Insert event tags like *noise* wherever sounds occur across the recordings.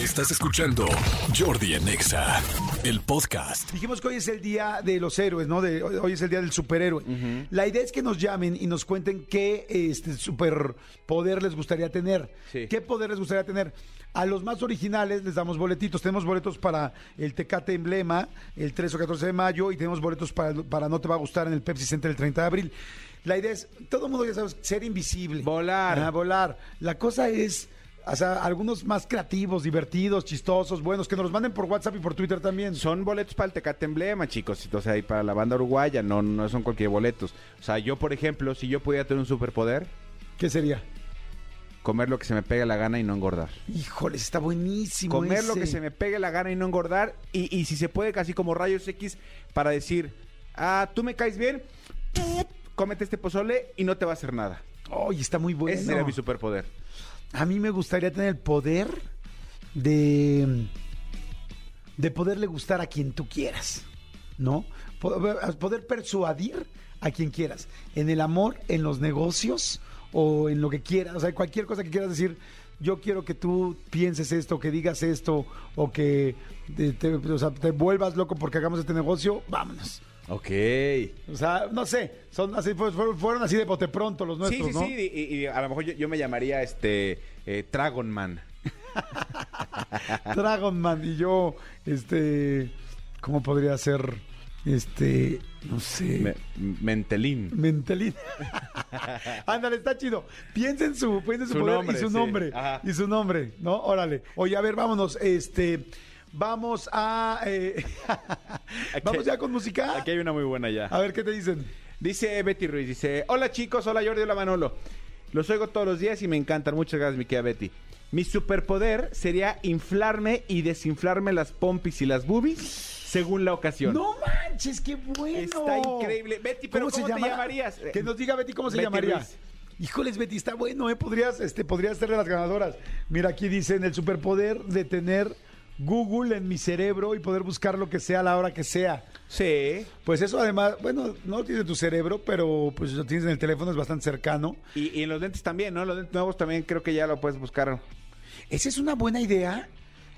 Estás escuchando Jordi en Exa, el podcast. Dijimos que hoy es el día de los héroes, ¿no? De, hoy es el día del superhéroe. La idea es que nos llamen y nos cuenten qué este, superpoder les gustaría tener. Sí. ¿Qué poder les gustaría tener? A los más originales les damos boletitos. Tenemos boletos para el Tecate Emblema el 13 o 14 de mayo y tenemos boletos para, para No Te Va a Gustar en el Pepsi Center el 30 de abril. La idea es, todo el mundo ya sabes, ser invisible. Volar. Volar. La cosa es... O sea, algunos más creativos, divertidos, chistosos, buenos, que nos los manden por WhatsApp y por Twitter también. Son boletos para el Tecate Emblema, chicos. O sea, y para la banda uruguaya, no, no son cualquier boletos. O sea, yo, por ejemplo, si yo pudiera tener un superpoder, ¿Qué sería? comer lo que se me pegue la gana y no engordar. Híjoles, está buenísimo. Comer lo que se me pegue la gana y no engordar. Y, y si se puede, casi como rayos X, para decir, ah, tú me caes bien, cómete este pozole y no te va a hacer nada. Ay, está muy bueno. Ese sería mi superpoder. A mí me gustaría tener el poder de de poderle gustar a quien tú quieras, ¿no? Poder, persuadir a quien quieras, en el amor, en los negocios o en lo que quieras, o sea, cualquier cosa que quieras decir. Yo quiero que tú pienses esto, que digas esto, o que te, te vuelvas loco porque hagamos este negocio, vámonos. Ok. O sea, no sé, son así, fue- fueron, así de bote pronto los Sí, nuestros, sí, ¿no? sí. Y, y a lo mejor yo, yo me llamaría este eh, Dragon Man. *laughs* Dragon Man y yo, este, ¿cómo podría ser? Este, no sé. Me- Mentelín. Mentelín. *laughs* Ándale, está chido. Piensa en su, piensa en su, Su poder nombre, y su sí. nombre. Ajá. Y su nombre, ¿no? Órale. Oye, a ver, vámonos. Este, vamos a. eh, *laughs* vamos ya con música. Aquí hay una muy buena ya. A ver, ¿qué te dicen? Dice Betty Ruiz, dice, hola chicos, hola Jordi, hola Manolo. Los oigo todos los días y me encantan. Muchas gracias, mi querida Betty. Mi superpoder sería inflarme y desinflarme las pompis y las boobies según la ocasión. No manches, qué bueno. Está increíble. Betty, pero ¿cómo te llamarías? Que nos diga Betty cómo se Betty llamaría. Ruiz. Híjoles, Betty, está bueno, ¿eh? Podrías, este, podrías ser de las ganadoras. Mira, aquí dicen el superpoder de tener Google en mi cerebro y poder buscar lo que sea a la hora que sea. Sí. Pues eso además, bueno, no lo tienes en tu cerebro, pero pues lo tienes en el teléfono, es bastante cercano. Y, y en los lentes también, ¿no? Los lentes nuevos también creo que ya lo puedes buscar. Esa es una buena idea.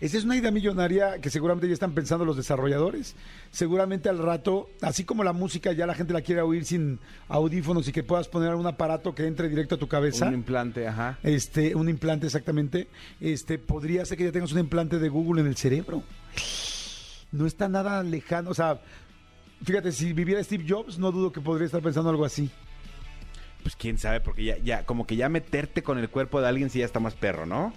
Esa es una idea millonaria que seguramente ya están pensando los desarrolladores. Seguramente al rato, así como la música ya la gente la quiere oír sin audífonos y que puedas poner un aparato que entre directo a tu cabeza. Un implante, ajá. este, un implante exactamente. Este, podría ser que ya tengas un implante de Google en el cerebro. No está nada lejano. O sea, fíjate, si viviera Steve Jobs, no dudo que podría estar pensando algo así. Pues quién sabe, porque ya, ya, como que ya meterte con el cuerpo de alguien sí ya está más perro, ¿no?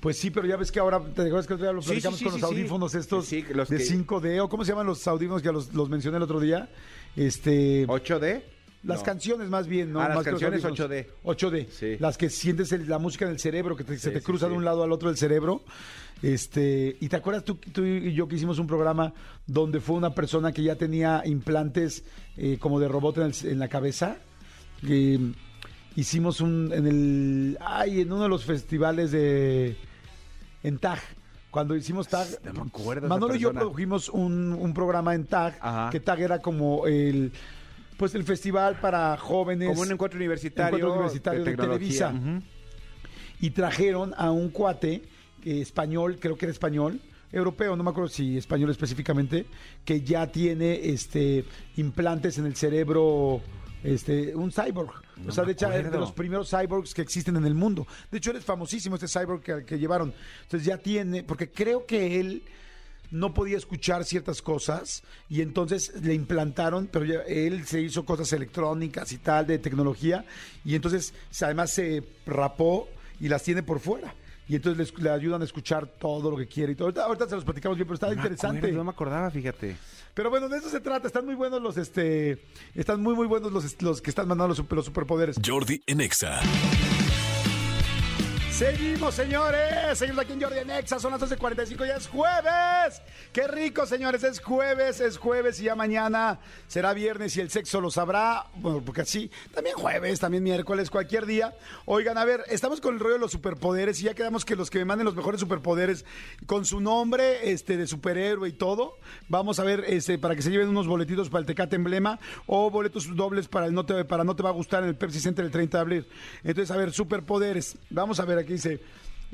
Pues sí, pero ya ves que ahora, ¿te acuerdas que otro día lo Sí, platicamos sí, con sí, los audífonos estos los de que- 5D o cómo se llaman los audífonos que los, los mencioné el otro día? Este, 8D. las No. canciones más bien, ¿no? Ah, las Más canciones audífonos. 8D. 8D. Sí. Las que sientes el- la música en el cerebro, que te- se te cruza sí. de un lado al otro del cerebro. Este, y te acuerdas tú, tú y yo que hicimos un programa donde fue una persona que ya tenía implantes eh, como de robot en, el- en la cabeza. Hicimos un en el ay en uno de los festivales de en TAG cuando hicimos TAG No me acuerdo Manolo y yo produjimos un, un programa en TAG Ajá. que TAG era como el pues el festival para jóvenes Como un encuentro universitario, Encuentro universitario de. Televisa. Y trajeron a un cuate eh, español, creo que era español, europeo, no me acuerdo si español específicamente, que ya tiene este implantes en el cerebro, este, un cyborg. No o sea, de hecho, es de los primeros cyborgs que existen en el mundo. De hecho, él es famosísimo, este cyborg que, que llevaron. Entonces ya tiene, porque creo que él no podía escuchar ciertas cosas y entonces le implantaron, pero ya él se hizo cosas electrónicas y tal, de tecnología, y entonces además se rapó y las tiene por fuera. Y entonces les- le, ayudan a escuchar todo lo que quiere y todo. Ahorita, ahorita se los platicamos bien, pero está No interesante. acuerdo, no me acordaba, fíjate. Pero bueno, de eso se trata. Están muy buenos los, este, están muy, muy buenos los, los que están mandando los, super- los superpoderes. Jordi en Exa. Seguimos, señores. Seguimos aquí en Jordi en Exa. Son las 12.45 y es jueves. Qué rico, señores. Es jueves, es jueves y ya mañana será viernes y el sexo lo sabrá. Bueno, porque así, también jueves, también miércoles, cualquier día. Oigan, a ver, estamos con el rollo de los superpoderes y ya quedamos que los que me manden los mejores superpoderes con su nombre este, de superhéroe y todo. Vamos a ver este, para que se lleven unos boletitos para el Tecate Emblema o boletos dobles para el no te, para no te va a gustar en el Pepsi Center el 30 de abril. Entonces, a ver, superpoderes. Vamos a ver, aquí dice,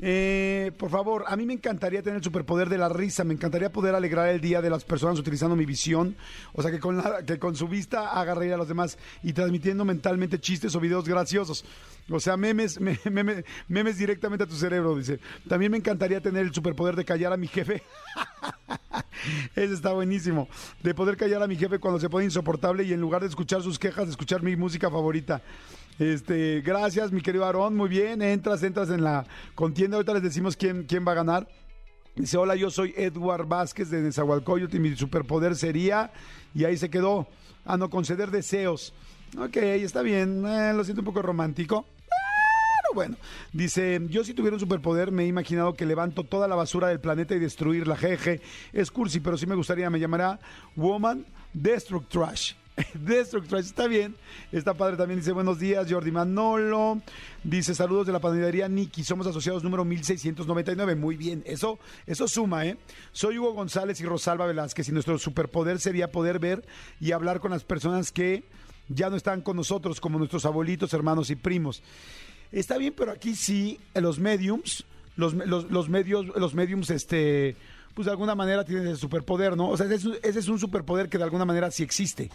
Eh, por favor, a mí me encantaría tener el superpoder de la risa, me encantaría poder alegrar el día de las personas utilizando mi visión, o sea, que con, la- que con su vista haga reír a los demás y transmitiendo mentalmente chistes o videos graciosos. O sea, memes, *laughs* me- meme- memes directamente a tu cerebro, dice. También me encantaría tener el superpoder de callar a mi jefe. *laughs* Ese está buenísimo. De poder callar a mi jefe cuando se pone insoportable y en lugar de escuchar sus quejas, escuchar mi música favorita. Este, gracias, mi querido Aarón. Muy bien, entras, entras en la contienda. Ahorita les decimos quién, quién va a ganar. Dice, hola, yo soy Edward Vázquez de Nezahualcóyotl y mi superpoder sería... Y ahí se quedó. Ah, no, conceder deseos. Ok, está bien. Eh, lo siento un poco romántico. Pero bueno, dice, yo si tuviera un superpoder me he imaginado que levanto toda la basura del planeta y destruirla, jeje. Es cursi, pero sí me gustaría, me llamará Woman *laughs* Destructrash, está bien. Está padre también, dice, buenos días, Jordi Manolo. Dice, saludos de la panadería Niki, somos asociados número 1699. Muy bien, eso, eso suma, ¿eh? Soy Hugo González y Rosalba Velázquez y nuestro superpoder sería poder ver y hablar con las personas que ya no están con nosotros, como nuestros abuelitos, hermanos y primos. Está bien, pero aquí sí, los mediums, los, los, los medios, los mediums, este, pues de alguna manera tienen el superpoder, ¿no? O sea, ese es un superpoder que de alguna manera sí existe.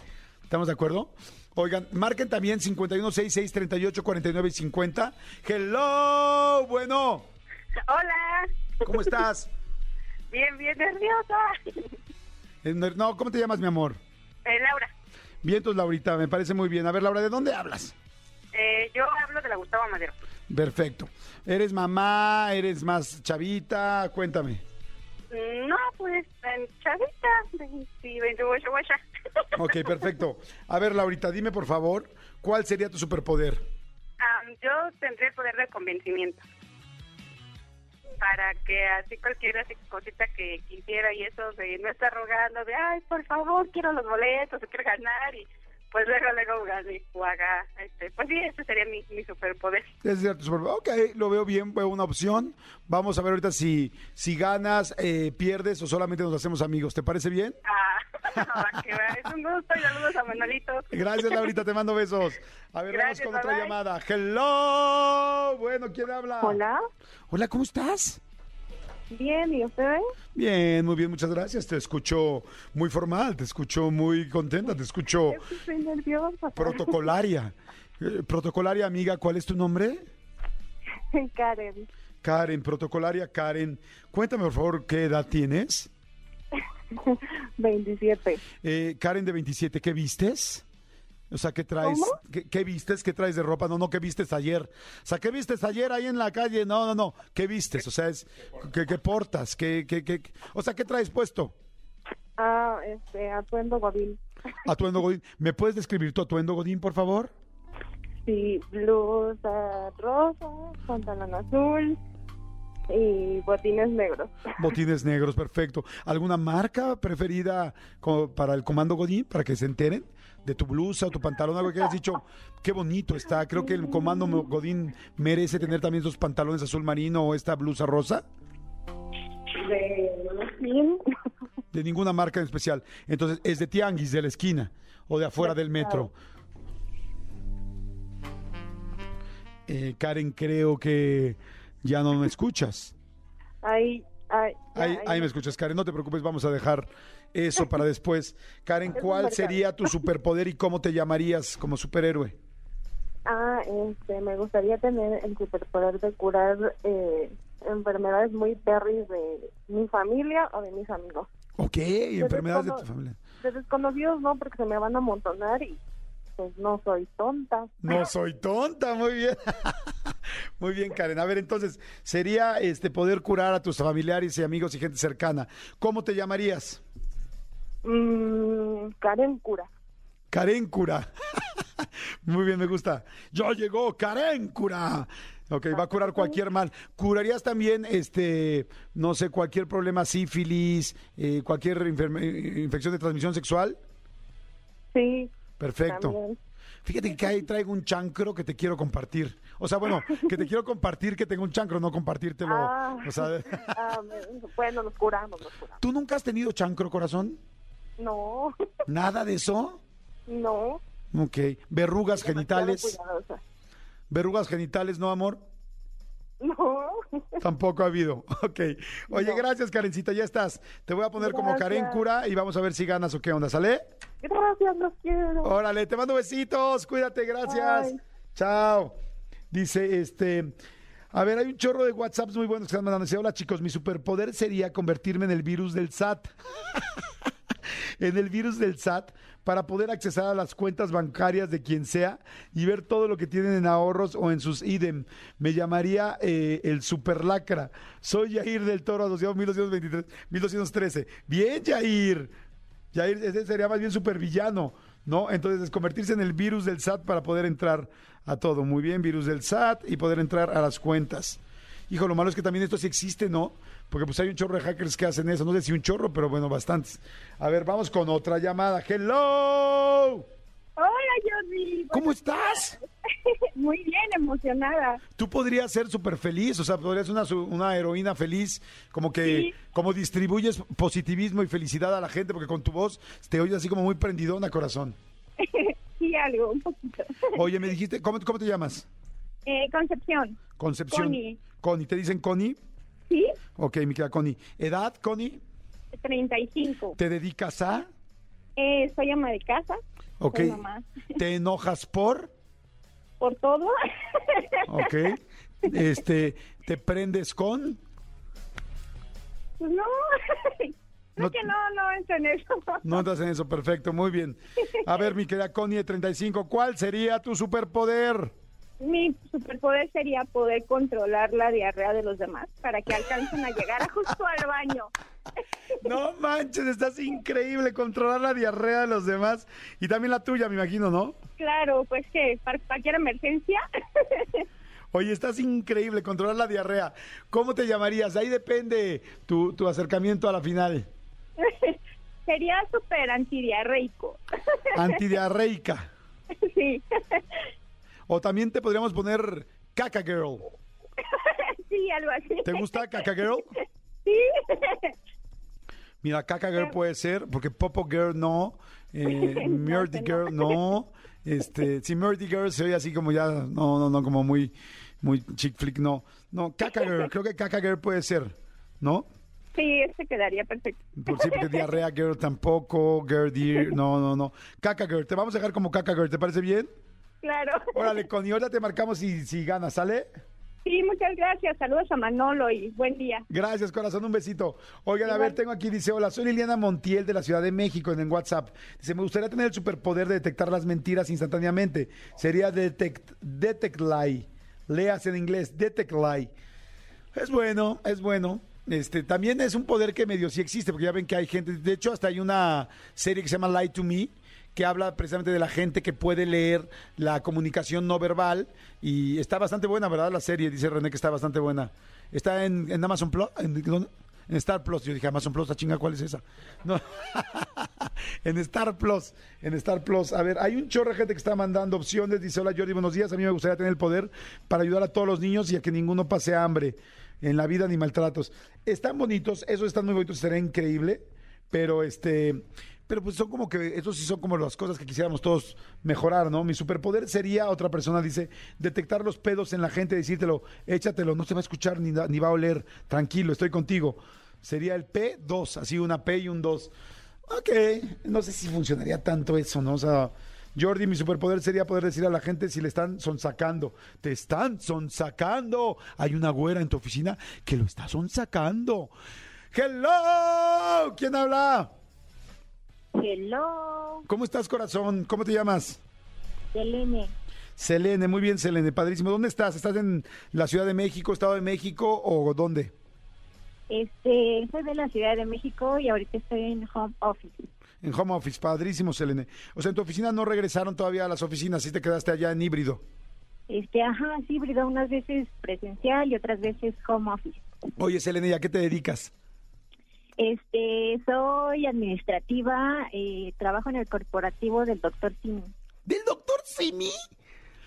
¿Estamos de acuerdo? Oigan, marquen también 5166 38 49 y 50. Hello, bueno, Hola. ¿cómo estás? Bien, bien nerviosa. Eh, No, ¿cómo te llamas, mi amor? Eh, Laura, Bien, entonces, Laurita, me parece muy bien. A ver, Laura, ¿de dónde hablas? eh, yo hablo de la Gustavo Madero. Perfecto. ¿Eres mamá? ¿Eres más chavita? Cuéntame. No, pues, chavita, 20, 28 guacha. Ok, perfecto. A ver, Laurita, dime por favor, ¿cuál sería tu superpoder? Yo tendré el poder de convencimiento. Para que así cualquier cosita que quisiera y eso, de no estar rogando de, ay, por favor, quiero los boletos, quiero ganar y pues luego, luego gane o haga, este, pues sí, ese sería mi, mi superpoder. Ese sería tu superpoder. Ok, lo veo bien, veo una opción. Vamos a ver ahorita si, si ganas, eh, pierdes o solamente nos hacemos amigos. ¿Te parece bien? Ah, que es un gusto y saludos a Manolito. Gracias, Laurita, te mando besos. A ver, Gracias, vamos con otra bye, llamada. Hello. Bueno, ¿quién habla? Hola, Hola, ¿cómo estás? bien, ¿y ustedes? Bien, muy bien, muchas gracias. Te escucho muy formal, te escucho muy contenta, te escucho estoy nerviosa. protocolaria. *laughs* Eh, protocolaria, amiga, ¿cuál es tu nombre? Karen, Karen, protocolaria Karen. Cuéntame, por favor, ¿qué edad tienes? *laughs* 27. Eh, Karen de 27, ¿qué vistes? O sea, ¿qué traes? ¿Qué, qué vistes? ¿Qué traes de ropa? No, no, ¿qué vistes ayer? O sea, ¿qué vistes ayer ahí en la calle? No, no, no. ¿Qué vistes? O sea, es ¿qué, qué portas? ¿Qué, qué, qué? O sea, ¿qué traes puesto? Ah, este, atuendo Godín. *laughs* Atuendo Godín. ¿Me puedes describir tu atuendo Godín, por favor? Sí, blusa rosa, pantalón azul y botines negros. Botines negros, perfecto. ¿Alguna marca preferida como para el comando Godín, para que se enteren? De tu blusa o tu pantalón, algo que hayas dicho, qué bonito está. Creo que el comando Godín merece tener también esos pantalones azul marino o esta blusa rosa. De. De ninguna marca en especial. Entonces, es de tianguis, de la esquina o de afuera del metro. Eh, Karen, creo que ya no me escuchas. Ahí, ahí, ya, Ahí, ahí me escuchas, Karen. No te preocupes, vamos a dejar eso para después. Karen, ¿cuál sería tu superpoder y cómo te llamarías como superhéroe? Ah, este, me gustaría tener el superpoder de curar eh, enfermedades muy perris de mi familia o de mis amigos. Ok, enfermedades de tu familia. De desconocidos no, porque se me van a amontonar y pues no soy tonta. No soy tonta, muy bien. *laughs* Muy bien, Karen. A ver, entonces, sería este poder curar a tus familiares y amigos y gente cercana. ¿Cómo te llamarías? Mm, Karen cura. Karen Cura. *laughs* Muy bien, me gusta. Ya llegó Karen Cura. Ok, va a curar cualquier mal. ¿Curarías también, este, no sé, cualquier problema, sífilis, eh, cualquier eh, infección de transmisión sexual? Sí, Perfecto. también. Fíjate que ahí traigo un chancro que te quiero compartir. O sea, bueno, que te quiero compartir que tengo un chancro, no compartírtelo. Ah. O sea, *laughs* Ah, bueno, nos curamos, nos curamos. ¿tú nunca has tenido chancro, corazón? No, ¿Nada de eso? no. Ok. Verrugas genitales. Verrugas genitales, ¿no, amor? No, Tampoco ha habido. *laughs* Ok. Oye, gracias, Karencita, ya estás. Te voy a poner como. Karen Cura y vamos a ver si ganas o qué onda, ¿sale? Gracias, los quiero. Órale, te mando besitos, cuídate, gracias. Bye. Chao. Dice, este, a ver, hay un chorro de WhatsApps muy buenos que están mandando. Dice, hola chicos, mi superpoder sería convertirme en el virus del SAT. *laughs* *laughs* en el virus del SAT para poder accesar a las cuentas bancarias de quien sea y ver todo lo que tienen en ahorros o en sus idem. Me llamaría eh, el superlacra. Soy Yair del Toro, asociado 1223, 1213. Bien, Yair. Yair, ese sería más bien supervillano, ¿no? Entonces, es convertirse en el virus del SAT para poder entrar a todo. Muy bien, virus del SAT y poder entrar a las cuentas. Hijo, lo malo es que también esto sí existe, ¿no? Porque pues hay un chorro de hackers que hacen eso. No sé si un chorro, pero bueno, bastantes. A ver, vamos con otra llamada. ¡Hello! Hola, Jordi. ¿Cómo estás? *laughs* Muy bien, emocionada. Tú podrías ser súper feliz, o sea, podrías ser una, una heroína feliz, como que, Sí. como distribuyes positivismo y felicidad a la gente, porque con tu voz te oyes así como muy prendidona, corazón. *laughs* Sí, algo, un poquito. Oye, me dijiste, ¿cómo, cómo te llamas? Eh, Concepción. Concepción. Connie. Connie, ¿te dicen Connie? Sí, Ok, mi querida Connie. ¿Edad, Connie? 35. ¿Te dedicas a? Eh, soy ama de casa. Ok. Soy mamá. *laughs* ¿Te enojas por? Por todo. *laughs* Ok. Este, ¿te prendes con? Pues no. *laughs* No- Es que no, no entro en eso. No entras en eso, perfecto, muy bien. A ver, mi querida Connie de 35, ¿cuál sería tu superpoder? Mi superpoder sería poder controlar la diarrea de los demás para que alcancen a llegar justo al baño. *laughs* No manches, estás increíble controlar la diarrea de los demás y también la tuya, me imagino, ¿no? Claro, pues que para cualquier emergencia. *laughs* Oye, estás increíble controlar la diarrea. ¿Cómo te llamarías? Ahí depende tu, tu acercamiento a la final. *laughs* sería súper antidiarreico. Antidiarreica. sí. O también te podríamos poner Caca Girl. *laughs* sí, algo así. ¿Te gusta Caca Girl? *laughs* Sí. Mira, Caca Girl puede ser, porque Popo Girl no, eh, *laughs* Murdy Girl no. Este, si Murdy Girl se oye así como ya, no, no, no, como muy, muy chick flick, no. No, Caca Girl, creo que Caca Girl puede ser, ¿no? Sí, ese quedaría perfecto. Por sí, porque Diarrea Girl tampoco, Girl Dear, no, no, no. Caca Girl, te vamos a dejar como Caca Girl, ¿te parece bien? Claro. Órale, Connie, ahora te marcamos si, si ganas, ¿sale? Sí, muchas gracias. Saludos a Manolo y buen día. Gracias, corazón, un besito. Oigan, a ver, tengo aquí, dice, hola, soy Liliana Montiel de la Ciudad de México en el WhatsApp. Dice, me gustaría tener el superpoder de detectar las mentiras instantáneamente. Sería detect, detect lie. Leas en inglés, detect lie. Es bueno, es bueno. Este, también es un poder que medio sí existe, porque ya ven que hay gente, de hecho hasta hay una serie que se llama Lie to Me, que habla precisamente de la gente que puede leer la comunicación no verbal y está bastante buena, ¿verdad? La serie, dice René que está bastante buena. Está en, Amazon Plus, en, Star Plus, yo dije Amazon Plus, la chinga, ¿cuál es esa? *laughs* No. *laughs* en Star Plus, en Star Plus. A ver, hay un chorro de gente que está mandando opciones. Dice, hola Jordi, buenos días. A mí me gustaría tener el poder para ayudar a todos los niños y a que ninguno pase hambre en la vida ni maltratos. Están bonitos, esos están muy bonitos, sería increíble, pero este... Pero pues son como que, esos sí son como las cosas que quisiéramos todos mejorar, ¿no? Mi superpoder sería, otra persona dice, detectar los pedos en la gente, decírtelo, échatelo, no se va a escuchar ni, ni va a oler, tranquilo, estoy contigo. Sería el P2, así una P y un 2. Ok, no sé si funcionaría tanto eso, ¿no? O sea, Jordi, mi superpoder sería poder decir a la gente si le están sonsacando. Te están sonsacando. Hay una güera en tu oficina que lo está sonsacando. ¡Hello! ¿Quién habla? Hello, ¿Cómo estás, corazón? ¿Cómo te llamas? Selene. Selene, muy bien, Selene, padrísimo. ¿Dónde estás? ¿Estás en la Ciudad de México, Estado de México o dónde? Este, soy de la Ciudad de México y ahorita estoy en home office. En home office, padrísimo, Selene. O sea, en tu oficina no regresaron todavía a las oficinas, sí te quedaste allá en híbrido. Este, ajá, sí, híbrido, unas veces presencial y otras veces home office. Oye, Selene, ¿y a qué te dedicas? Este, soy administrativa, eh, trabajo en el corporativo del doctor Simi. ¿Del doctor Simi?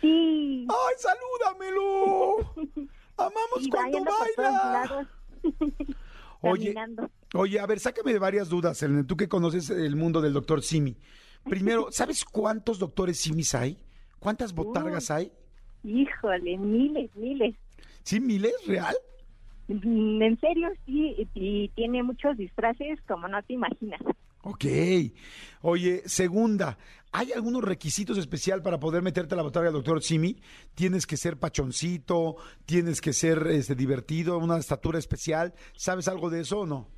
Sí, ¡Ay, salúdamelo! *laughs* ¡Amamos y cuando baila! *laughs* Oye, caminando. oye, a ver, sácame de varias dudas, Selene, tú que conoces el mundo del doctor Simi. Primero, *laughs* ¿sabes cuántos doctores Simis hay? ¿Cuántas botargas hay? Híjole, miles, miles. ¿Sí, miles? ¿Real? Mm, en serio, sí, y, tiene muchos disfraces como no te imaginas. Ok. Oye, segunda, ¿hay algunos requisitos especial para poder meterte a la botarga del doctor Simi? ¿Tienes que ser pachoncito? ¿Tienes que ser este, divertido? ¿Una estatura especial? ¿Sabes algo de eso o no?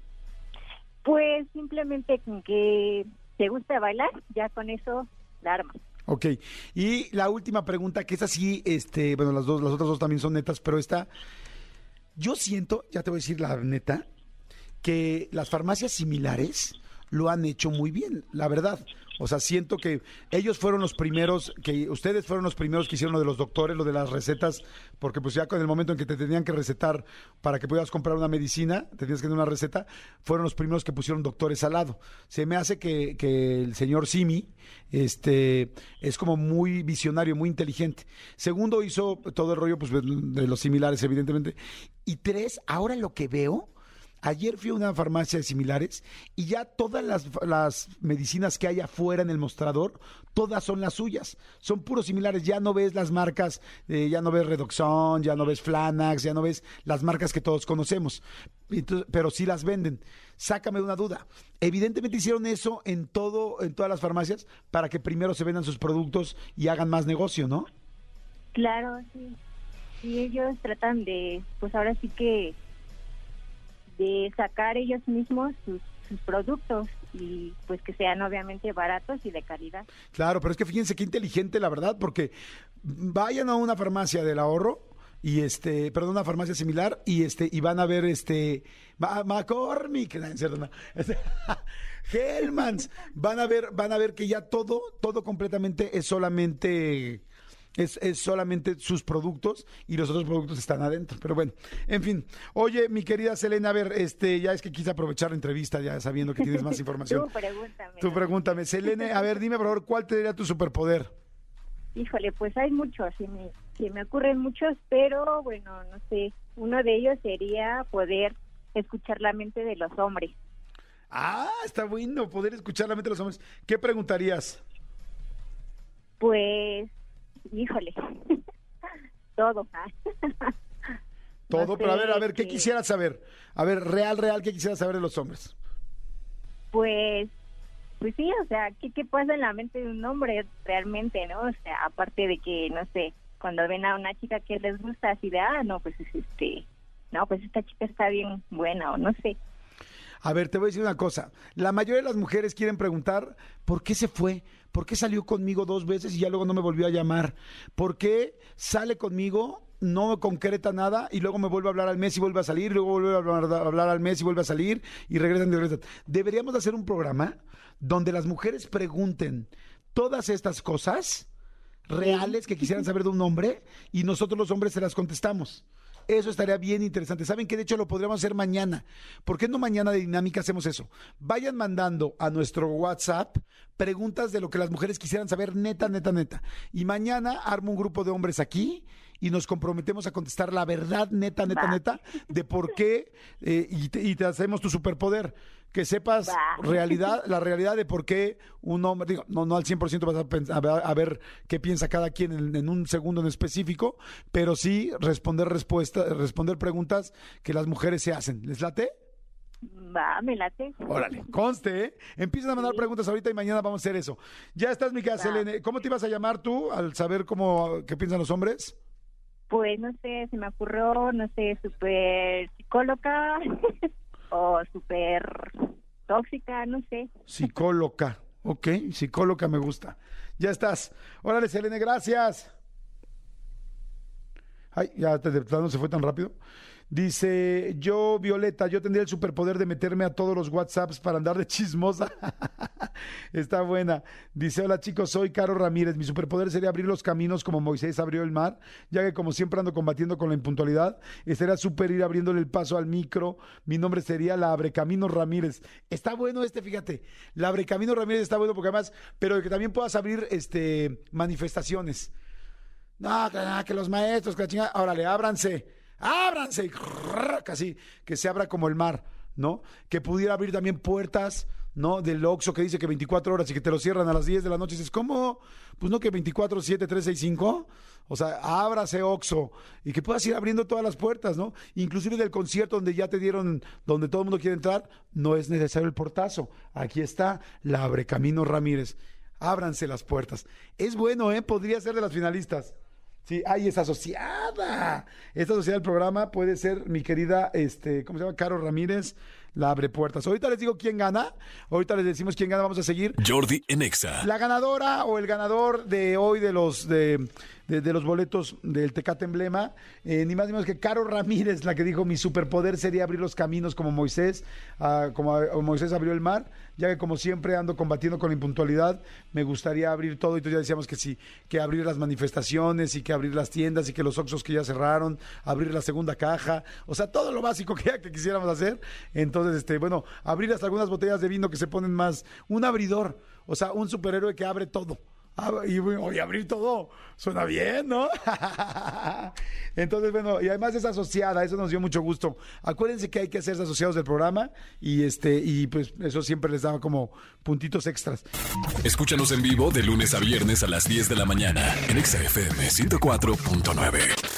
Pues simplemente con que te gusta bailar, ya con eso la armas. Ok. Y la última pregunta, que es así, este, bueno, las dos, las otras dos también son netas, pero esta, yo siento, ya te voy a decir la neta, que las farmacias similares lo han hecho muy bien, la verdad. O sea, siento que ellos fueron los primeros, que ustedes fueron los primeros que hicieron lo de los doctores, lo de las recetas, porque pues ya con el momento en que te tenían que recetar para que pudieras comprar una medicina, tenías que tener una receta, fueron los primeros que pusieron doctores al lado. Se me hace que, que el señor Simi este, es como muy visionario, muy inteligente. Segundo, hizo todo el rollo pues, de los similares, evidentemente. Y tres, ahora lo que veo Ayer fui a una farmacia de similares y ya todas las, las, medicinas que hay afuera en el mostrador, todas son las suyas. Son puros similares. Ya no ves las marcas, eh, ya no ves Redoxon, ya no ves Flanax, ya no ves las marcas que todos conocemos. Entonces, pero sí las venden. Sácame una duda. Evidentemente hicieron eso en todo, en todas las farmacias para que primero se vendan sus productos y hagan más negocio, ¿no? Claro, sí. Y ellos tratan de, pues ahora sí que de sacar ellos mismos sus, productos y pues que sean obviamente baratos y de calidad. Claro, pero es que fíjense qué inteligente la verdad, porque vayan a una farmacia del ahorro y este, perdón, una farmacia similar y este y van a ver este McCormick, *laughs* no, *laughs* Hellmans, van a ver van a ver que ya todo todo completamente es solamente es, es, solamente sus productos y los otros productos están adentro. Pero bueno, en fin. Oye, mi querida Selena, a ver, este, ya es que quise aprovechar la entrevista, ya sabiendo que tienes más *laughs* información. Tú pregúntame. Tú pregúntame. Selena, a ver, dime por favor, ¿cuál te diría tu superpoder? Híjole, pues hay muchos, sí me, sí me ocurren muchos, pero bueno, no sé. Uno de ellos sería poder escuchar la mente de los hombres. Ah, está bueno, poder escuchar la mente de los hombres. ¿Qué preguntarías? Pues híjole, *laughs* todo. *laughs* todo, no pero a ver, a ver, ¿qué quisieras saber? A ver, real, real, ¿qué quisieras saber de los hombres? Pues, pues sí, o sea, ¿qué, ¿qué pasa en la mente de un hombre realmente, no? O sea, aparte de que, no sé, cuando ven a una chica que les gusta, así de, ah, no, pues este, no, pues esta chica está bien buena, o no sé. A ver, te voy a decir una cosa. La mayoría de las mujeres quieren preguntar por qué se fue, por qué salió conmigo dos veces y ya luego no me volvió a llamar, por qué sale conmigo, no concreta nada y luego me vuelve a hablar al mes y vuelve a salir, luego vuelve a hablar, al mes y vuelve a salir y regresan y regresan. Deberíamos hacer un programa donde las mujeres pregunten todas estas cosas reales que quisieran saber de un hombre y nosotros los hombres se las contestamos. Eso estaría bien interesante. ¿Saben que De hecho, lo podríamos hacer mañana. ¿Por qué no mañana de dinámica hacemos eso? Vayan mandando a nuestro WhatsApp preguntas de lo que las mujeres quisieran saber, neta, neta, neta. Y mañana armo un grupo de hombres aquí y nos comprometemos a contestar la verdad, neta, neta, neta, de por qué eh, y, te, y te hacemos tu superpoder que sepas realidad, *laughs* la realidad de por qué un hombre, digo, no, no al 100% vas a, pensar, a, ver qué piensa cada quien en, un segundo en específico, pero sí responder respuestas, responder preguntas que las mujeres se hacen. ¿Les late? Va, me late. Órale, conste, ¿eh? Empiezan a mandar preguntas ahorita y mañana vamos a hacer eso. Ya estás, mi casa, Selene. ¿Cómo te ibas a llamar tú al saber cómo, qué piensan los hombres? Pues no sé, se me ocurrió, no sé, súper psicóloga. *laughs* o súper tóxica, no sé. Psicóloga, ok, psicóloga me gusta. Ya estás. Órale, Selene, gracias. Ay, ya te no se fue tan rápido. Dice, yo, Violeta, yo tendría el superpoder de meterme a todos los WhatsApps para andar de chismosa. *laughs* Está buena. Dice, hola chicos, soy Caro Ramírez. Mi superpoder sería abrir los caminos como Moisés abrió el mar, ya que como siempre ando combatiendo con la impuntualidad, estaría súper ir abriéndole el paso al micro. Mi nombre sería la Abrecamino Ramírez. Está bueno este, fíjate. La Abrecamino Ramírez está bueno porque además, pero que también puedas abrir este manifestaciones. No, que, que los maestros, que la chingada. Órale, ábranse ábranse, casi que se abra como el mar. ¿no? Que pudiera abrir también puertas, ¿no? Del Oxxo que dice que 24 horas y que te lo cierran a las 10 de la noche. Y dices, ¿cómo? Pues no que 24, 7, 3, 6, 5. O sea, ábrase Oxxo y que puedas ir abriendo todas las puertas, ¿no? Inclusive del concierto donde ya te dieron, donde todo el mundo quiere entrar, no es necesario el portazo. Aquí está la Abre Camino Ramírez. Ábranse las puertas. Es bueno, ¿eh? Podría ser de las finalistas. Sí, ahí es asociada. Esta asociada del programa puede ser mi querida, este, ¿cómo se llama? Caro Ramírez, la abre puertas. Ahorita les digo quién gana. Ahorita les decimos quién gana. Vamos a seguir. Jordi en Exa. La ganadora o el ganador de hoy de los de, de- de los boletos del Tecate Emblema, eh, ni más ni menos que Caro Ramírez, la que dijo mi superpoder sería abrir los caminos como Moisés, ah, como Moisés abrió el mar, ya que como siempre ando combatiendo con la impuntualidad, me gustaría abrir todo y entonces ya decíamos que sí, que abrir las manifestaciones y que abrir las tiendas y que los Oxxos que ya cerraron, abrir la segunda caja, o sea, todo lo básico *laughs* que, ya que quisiéramos hacer. Entonces, este, bueno, abrir hasta algunas botellas de vino que se ponen más, un abridor, o sea, un superhéroe que abre todo. Ah, y abrir todo suena bien, ¿no? *laughs* Entonces, bueno, y además es asociada, eso nos dio mucho gusto. Acuérdense que hay que hacerse asociados del programa y este y pues eso siempre les daba como puntitos extras. Escúchanos en vivo de lunes a viernes a las 10 de la mañana en Exa FM 104.9.